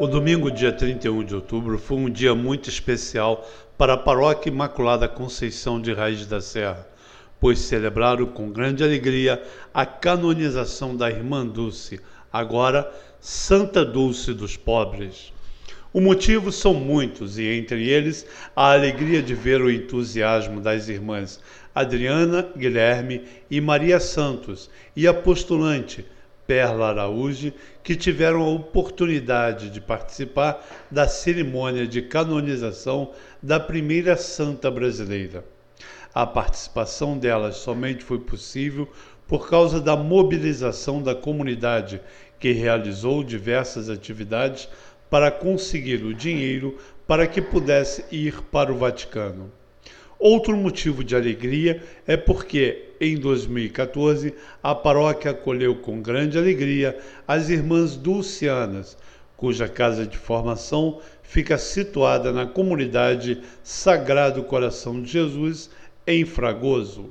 O domingo, dia 31 de outubro, foi um dia muito especial para a Paróquia Imaculada Conceição de Raiz da Serra, pois celebraram com grande alegria a canonização da Irmã Dulce, agora Santa Dulce dos Pobres. O motivo são muitos, e entre eles a alegria de ver o entusiasmo das irmãs Adriana, Guilherme e Maria Santos, e a postulante Perla Araújo, que tiveram a oportunidade de participar da cerimônia de canonização da primeira santa brasileira. A participação delas somente foi possível por causa da mobilização da comunidade, que realizou diversas atividades para conseguir o dinheiro para que pudesse ir para o Vaticano. Outro motivo de alegria é porque, em 2014, a paróquia acolheu com grande alegria as irmãs dulcianas, cuja casa de formação fica situada na comunidade Sagrado Coração de Jesus, em Fragoso.